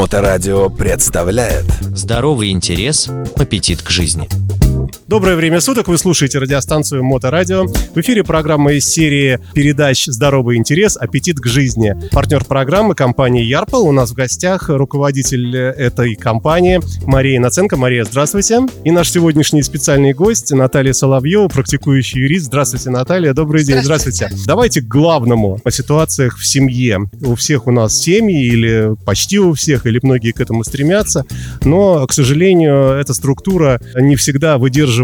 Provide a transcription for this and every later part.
Моторадио представляет Здоровый интерес, аппетит к жизни. Доброе время суток, вы слушаете радиостанцию Моторадио. В эфире программа из серии передач «Здоровый интерес. Аппетит к жизни». Партнер программы компания Ярпол. У нас в гостях руководитель этой компании Мария Наценко. Мария, здравствуйте. И наш сегодняшний специальный гость Наталья Соловьева, практикующий юрист. Здравствуйте, Наталья. Добрый день. Здравствуйте. Давайте к главному о ситуациях в семье. У всех у нас семьи или почти у всех, или многие к этому стремятся. Но, к сожалению, эта структура не всегда выдерживает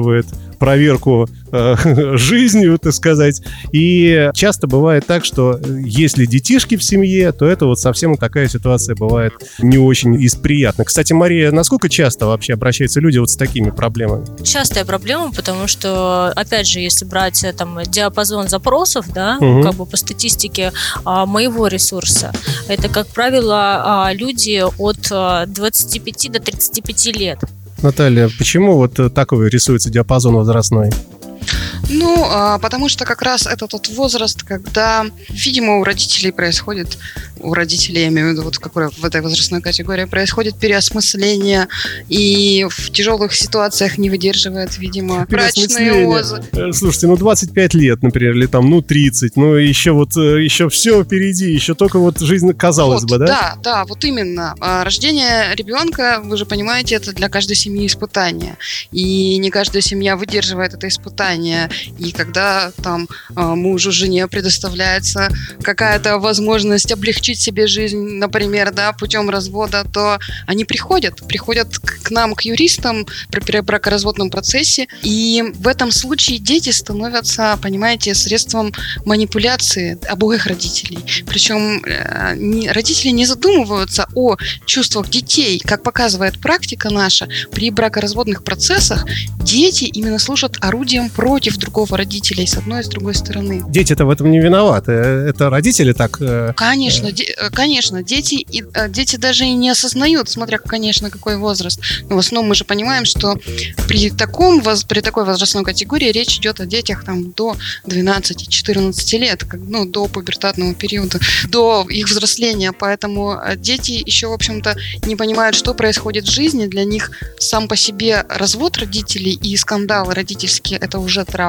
проверку э, жизнью, так сказать. И часто бывает так, что если детишки в семье, то это вот совсем такая ситуация бывает не очень из приятных. Кстати, Мария, насколько часто вообще обращаются люди вот с такими проблемами? Частая проблема, потому что, опять же, если брать э, там диапазон запросов, да, Мгм. как бы по статистике а, моего ресурса, это, как правило, а, люди от а, 25 до 35 лет. Наталья, почему вот э, такой рисуется диапазон возрастной? Ну, а, потому что как раз это тот возраст, когда, видимо, у родителей происходит, у родителей, я имею в виду, вот какой в этой возрастной категории, происходит переосмысление и в тяжелых ситуациях не выдерживает, видимо, брачные озы. Э, Слушайте, ну 25 лет, например, или там, ну 30, ну еще вот, э, еще все впереди, еще только вот жизнь, казалось Вот, бы, да? Да, да, вот именно. А, Рождение ребенка, вы же понимаете, это для каждой семьи испытание. И не каждая семья выдерживает это испытание. И когда там а, мужу, жене предоставляется какая-то возможность облегчить себе жизнь, например, да, путем развода, то они приходят, приходят к нам, к юристам при бракоразводном процессе. И в этом случае дети становятся, понимаете, средством манипуляции обоих родителей. Причем э, родители не задумываются о чувствах детей. Как показывает практика наша, при бракоразводных процессах дети именно служат орудием против другого родителя и с одной и с другой стороны. Дети-то в этом не виноваты. Э, Это родители так... э, Конечно, де- э, конечно, дети, и, э, дети даже и не осознают, смотря, конечно, какой возраст. Но в основном мы же понимаем, что при, таком, при такой возрастной категории речь идет о детях там, до 12-14 лет, как, ну, до пубертатного периода, до их взросления. Поэтому э, дети еще, в общем-то, не понимают, что происходит в жизни. Для них сам по себе развод родителей и скандалы родительские – это уже травма.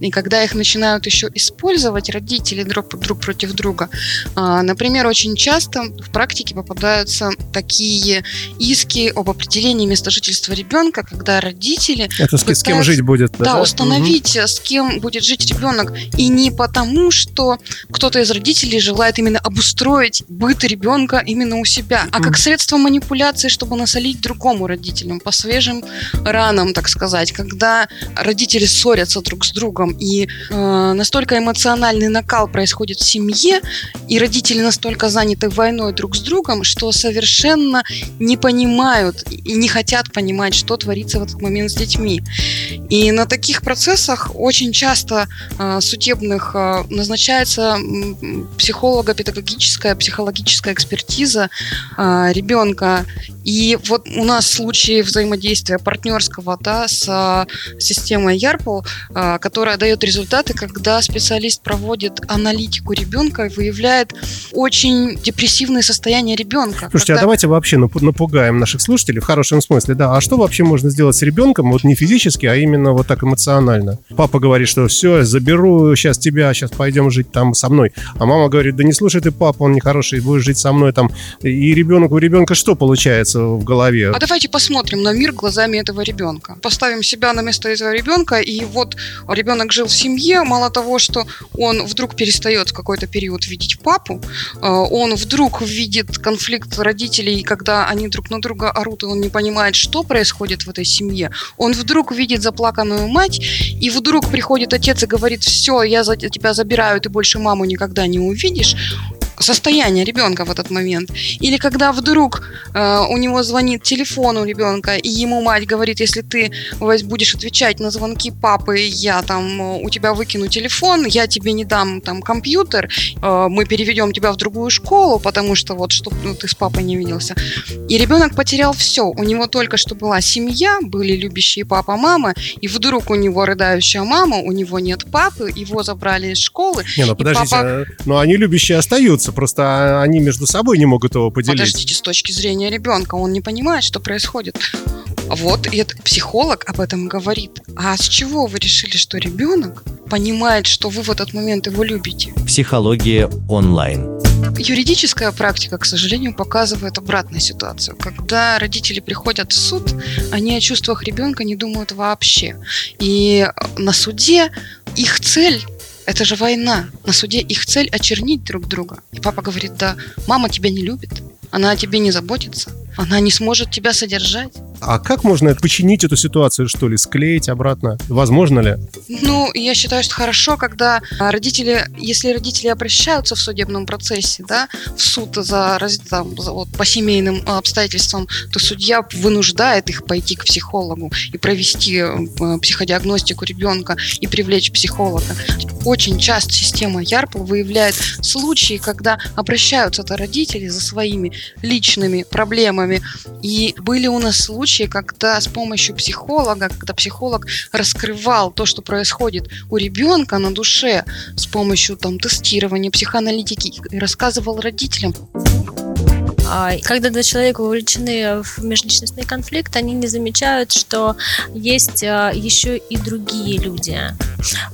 И когда их начинают еще использовать родители друг, друг против друга, а, Например, очень часто в практике попадаются такие иски об определении места жительства ребенка, когда родители Это с, с кем Пытаются- жить будет? да, установить, с кем будет жить ребенок. И не потому, что кто-то из родителей желает именно обустроить быт ребенка именно у себя, а как средство манипуляции, чтобы насолить другому родителям по свежим ранам, так сказать, когда родители ссорятся друг с другом и э, настолько эмоциональный накал происходит в семье, и родители настолько заняты войной друг с другом, что совершенно не понимают и не хотят понимать, что творится в этот момент с детьми. И на таких процессах очень часто э, судебных э, назначается психолого-педагогическая, психологическая экспертиза э, ребенка. И вот у нас случаи взаимодействия партнерского да, с э, системой э, которая дает результаты, когда специалист проводит аналитику ребенка и выявляет очень депрессивное состояние ребенка. Слушайте, а Когда- давайте вообще напу- напугаем наших слушателей в хорошем смысле, да. А что вообще можно сделать с ребенком, вот не физически, а именно вот так эмоционально? Папа говорит, что все, заберу сейчас тебя, сейчас пойдем жить там со мной. А мама говорит, да не слушай ты папа, он нехороший, будешь жить со мной там. И ребенок, у ребенка что получается в голове? А давайте посмотрим на мир глазами этого ребенка. Поставим себя на место этого ребенка, и вот ребенок жил в семье, мало того, что он вдруг перестает в какой-то период видеть папу, э, он вдруг видит конфликт родителей, когда они друг на друга орут, и он не понимает, что происходит в этой семье. Он вдруг видит заплаканную мать, и вдруг приходит отец и говорит, все, я тебя забираю, ты больше маму никогда не увидишь состояние ребенка в этот момент. Или когда вдруг э, у него звонит телефон у ребенка, и ему мать говорит, если ты будешь отвечать на звонки папы, я там э, у тебя выкину телефон, я тебе не дам там компьютер, э, мы переведем тебя в другую школу, потому что вот чтобы ну, ты с папой не виделся. И ребенок потерял все. У него только что была семья, были любящие папа, мама, и вдруг у него рыдающая мама, у него нет папы, его забрали из школы. Не, ну подождите, папа- а, но они любящие остаются. Интересуются, просто а, они между собой не могут его поделить. Подождите, с точки зрения ребенка, он не понимает, что происходит. Вот, и это психолог об этом говорит. А с чего вы решили, что ребенок понимает, что вы в этот момент его любите? Психология онлайн. Юридическая практика, к сожалению, показывает обратную ситуацию. Когда родители приходят в суд, они о чувствах ребенка не думают вообще. И на суде их цель это же война. На суде их цель очернить друг друга. И папа говорит, да, мама тебя не любит, она о тебе не заботится, она не сможет тебя содержать. А как можно починить эту ситуацию, что ли, склеить обратно? Возможно ли? Ну, я считаю, что хорошо, когда родители, если родители обращаются в судебном процессе, да, в суд за, там, за вот, по семейным а, обстоятельствам, то судья вынуждает их пойти к психологу и провести э, психодиагностику ребенка и привлечь психолога. Очень часто система ЯРПЛ выявляет случаи, когда обращаются это родители за своими личными проблемами. И были у нас случаи, когда с помощью психолога, когда психолог раскрывал то, что происходит у ребенка на душе с помощью там тестирования, психоаналитики и рассказывал родителям. А Когда два человека вовлечены в межличностный конфликт, они не замечают, что есть а, еще и другие люди.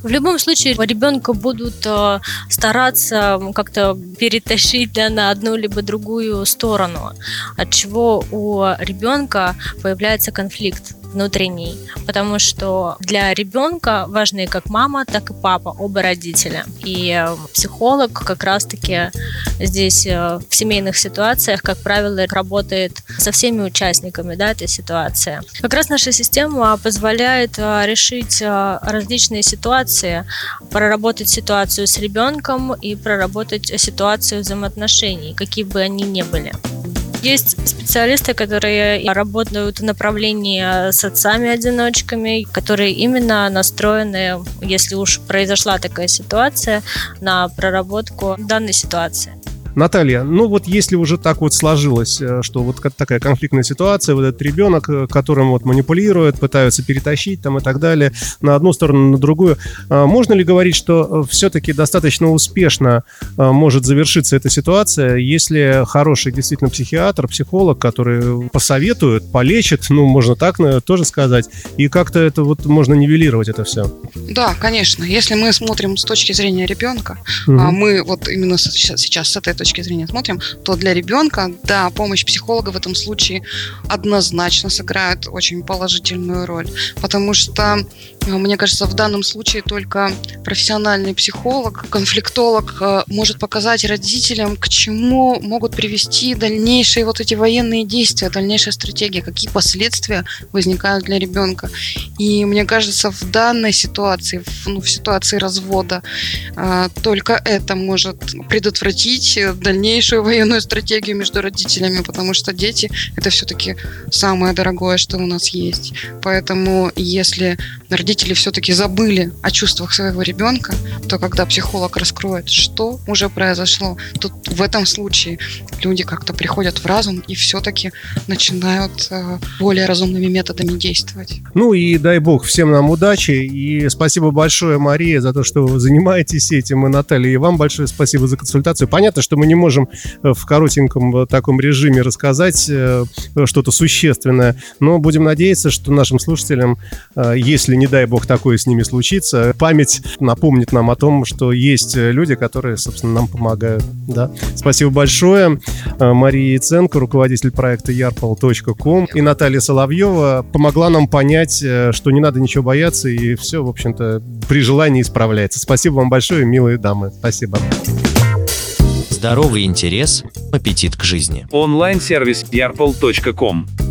В любом случае, ребенка будут а, стараться как-то перетащить да, на одну либо другую сторону, от чего у ребенка появляется конфликт внутренний, потому что для ребенка важны как мама, так и папа, оба родителя. И э, психолог как раз-таки здесь э, в семейных ситуациях, как правило, работает со всеми участниками да, этой ситуации. Как раз наша система позволяет э, решить различные ситуации, проработать ситуацию с ребенком и проработать ситуацию взаимоотношений, какие бы они ни были. Есть специалисты, которые работают в направлении с отцами-одиночками, которые именно настроены, если уж произошла такая ситуация, на проработку данной ситуации. Наталья, ну вот если уже так вот сложилось, э, что вот такая конфликтная ситуация, вот этот ребенок, э, которым вот манипулируют, пытаются перетащить там и так далее на одну сторону, на другую, а можно ли говорить, что все-таки достаточно успешно может завершиться эта ситуация, если хороший действительно психиатр, психолог, который посоветует, полечит, ну можно так наверное, тоже сказать, и как-то это вот можно нивелировать это все? Да, конечно. Если мы смотрим с точки зрения ребенка, а мы вот именно сейчас с этой точки зрения смотрим, то для ребенка, да, помощь психолога в этом случае однозначно сыграет очень положительную роль. Потому что, мне кажется, в данном случае только профессиональный психолог, конфликтолог э, может показать родителям, к чему могут привести дальнейшие вот эти военные действия, дальнейшая стратегия, какие последствия возникают для ребенка. И мне кажется, в данной ситуации, в, ну, в ситуации развода, а, только это может предотвратить э, дальнейшую военную стратегию между родителями, потому что дети это все-таки самое дорогое, что у нас есть. Поэтому если родители все-таки забыли о чувствах своего ребенка, то когда психолог раскроет, что уже произошло, то в этом случае люди как-то приходят в разум и все-таки начинают э, более разумными методами действовать. Ну и дай бог всем нам удачи. И спасибо большое, Мария, за то, что вы занимаетесь этим. И Наталья, и вам большое спасибо за консультацию. Понятно, что мы не можем э, в коротеньком э, таком режиме рассказать что-то существенное, но будем надеяться, что нашим слушателям, если, не дай бог, такое с ними случится, память напомнит нам о том, что есть э, люди, которые, собственно, нам помогают. Да? Спасибо большое. Э, Мария Яценко, руководитель проекта yarpal.com и Наталья Соловьева помогла нам понять, э, что не надо ничего бояться и все, в общем-то, при желании исправляется. Спасибо вам большое, милые дамы. Спасибо. Здоровый интерес, аппетит к жизни. Онлайн-сервис yarpol.com